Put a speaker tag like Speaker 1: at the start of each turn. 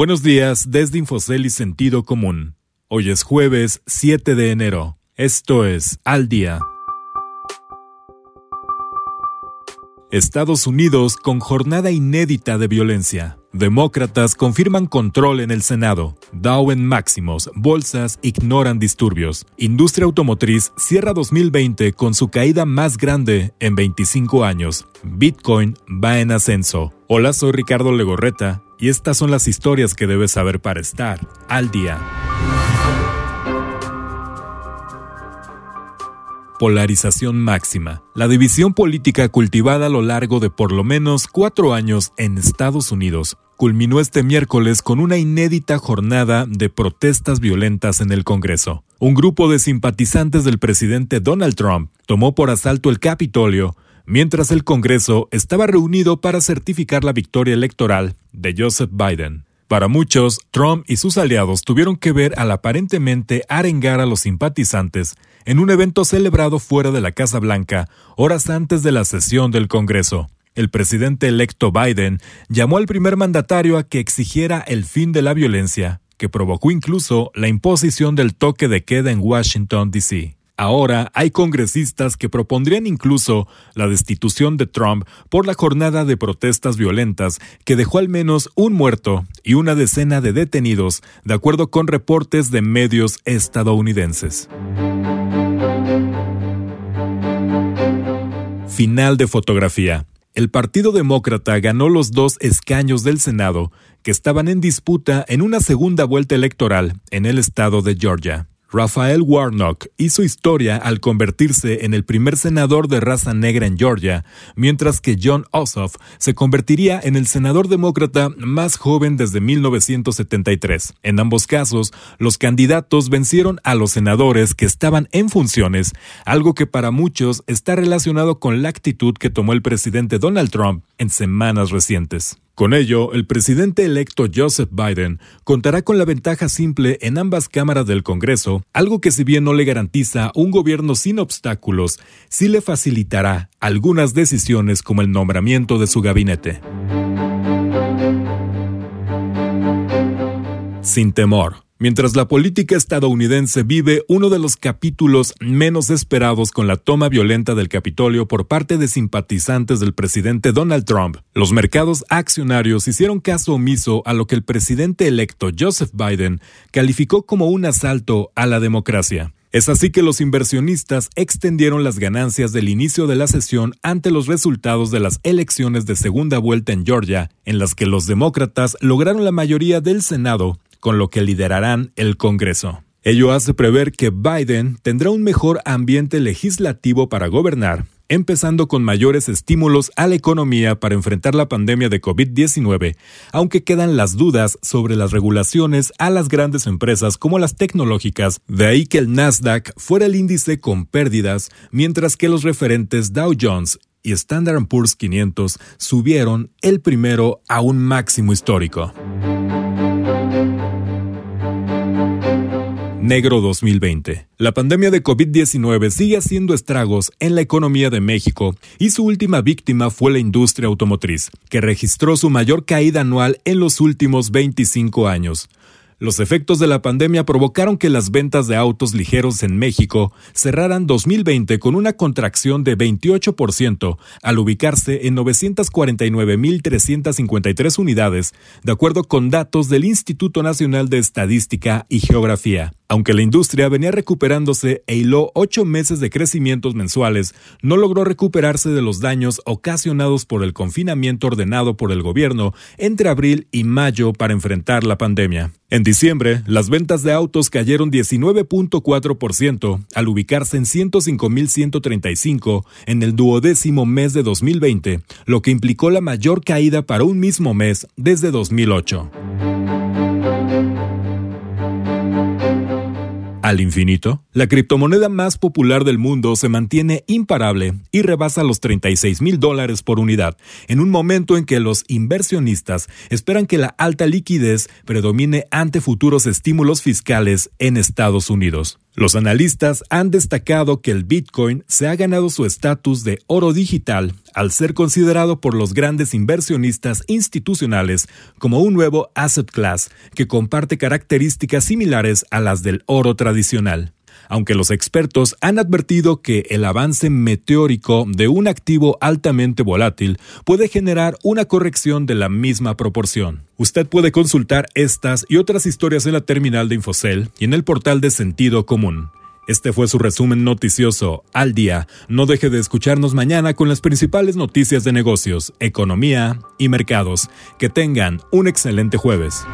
Speaker 1: Buenos días desde Infocel y Sentido Común. Hoy es jueves 7 de enero. Esto es Al Día. Estados Unidos con jornada inédita de violencia. Demócratas confirman control en el Senado. Dow en máximos, bolsas ignoran disturbios. Industria automotriz cierra 2020 con su caída más grande en 25 años. Bitcoin va en ascenso. Hola, soy Ricardo Legorreta y estas son las historias que debes saber para estar al día. Polarización máxima. La división política cultivada a lo largo de por lo menos cuatro años en Estados Unidos culminó este miércoles con una inédita jornada de protestas violentas en el Congreso. Un grupo de simpatizantes del presidente Donald Trump tomó por asalto el Capitolio mientras el Congreso estaba reunido para certificar la victoria electoral de Joseph Biden. Para muchos, Trump y sus aliados tuvieron que ver al aparentemente arengar a los simpatizantes en un evento celebrado fuera de la Casa Blanca horas antes de la sesión del Congreso. El presidente electo Biden llamó al primer mandatario a que exigiera el fin de la violencia, que provocó incluso la imposición del toque de queda en Washington, D.C. Ahora hay congresistas que propondrían incluso la destitución de Trump por la jornada de protestas violentas que dejó al menos un muerto y una decena de detenidos, de acuerdo con reportes de medios estadounidenses. Final de fotografía. El Partido Demócrata ganó los dos escaños del Senado que estaban en disputa en una segunda vuelta electoral en el estado de Georgia. Rafael Warnock hizo historia al convertirse en el primer senador de raza negra en Georgia, mientras que John Ossoff se convertiría en el senador demócrata más joven desde 1973. En ambos casos, los candidatos vencieron a los senadores que estaban en funciones, algo que para muchos está relacionado con la actitud que tomó el presidente Donald Trump en semanas recientes. Con ello, el presidente electo Joseph Biden contará con la ventaja simple en ambas cámaras del Congreso, algo que si bien no le garantiza un gobierno sin obstáculos, sí le facilitará algunas decisiones como el nombramiento de su gabinete. Sin temor. Mientras la política estadounidense vive uno de los capítulos menos esperados con la toma violenta del Capitolio por parte de simpatizantes del presidente Donald Trump, los mercados accionarios hicieron caso omiso a lo que el presidente electo Joseph Biden calificó como un asalto a la democracia. Es así que los inversionistas extendieron las ganancias del inicio de la sesión ante los resultados de las elecciones de segunda vuelta en Georgia, en las que los demócratas lograron la mayoría del Senado con lo que liderarán el Congreso. Ello hace prever que Biden tendrá un mejor ambiente legislativo para gobernar, empezando con mayores estímulos a la economía para enfrentar la pandemia de COVID-19, aunque quedan las dudas sobre las regulaciones a las grandes empresas como las tecnológicas, de ahí que el Nasdaq fuera el índice con pérdidas, mientras que los referentes Dow Jones y Standard Poor's 500 subieron el primero a un máximo histórico. Negro 2020. La pandemia de COVID-19 sigue haciendo estragos en la economía de México y su última víctima fue la industria automotriz, que registró su mayor caída anual en los últimos 25 años. Los efectos de la pandemia provocaron que las ventas de autos ligeros en México cerraran 2020 con una contracción de 28% al ubicarse en 949.353 unidades, de acuerdo con datos del Instituto Nacional de Estadística y Geografía. Aunque la industria venía recuperándose e hiló ocho meses de crecimientos mensuales, no logró recuperarse de los daños ocasionados por el confinamiento ordenado por el gobierno entre abril y mayo para enfrentar la pandemia. En diciembre, las ventas de autos cayeron 19.4% al ubicarse en 105.135 en el duodécimo mes de 2020, lo que implicó la mayor caída para un mismo mes desde 2008. Al infinito? La criptomoneda más popular del mundo se mantiene imparable y rebasa los 36 mil dólares por unidad, en un momento en que los inversionistas esperan que la alta liquidez predomine ante futuros estímulos fiscales en Estados Unidos. Los analistas han destacado que el Bitcoin se ha ganado su estatus de oro digital al ser considerado por los grandes inversionistas institucionales como un nuevo asset class que comparte características similares a las del oro tradicional aunque los expertos han advertido que el avance meteórico de un activo altamente volátil puede generar una corrección de la misma proporción. Usted puede consultar estas y otras historias en la terminal de Infocel y en el portal de Sentido Común. Este fue su resumen noticioso al día. No deje de escucharnos mañana con las principales noticias de negocios, economía y mercados. Que tengan un excelente jueves.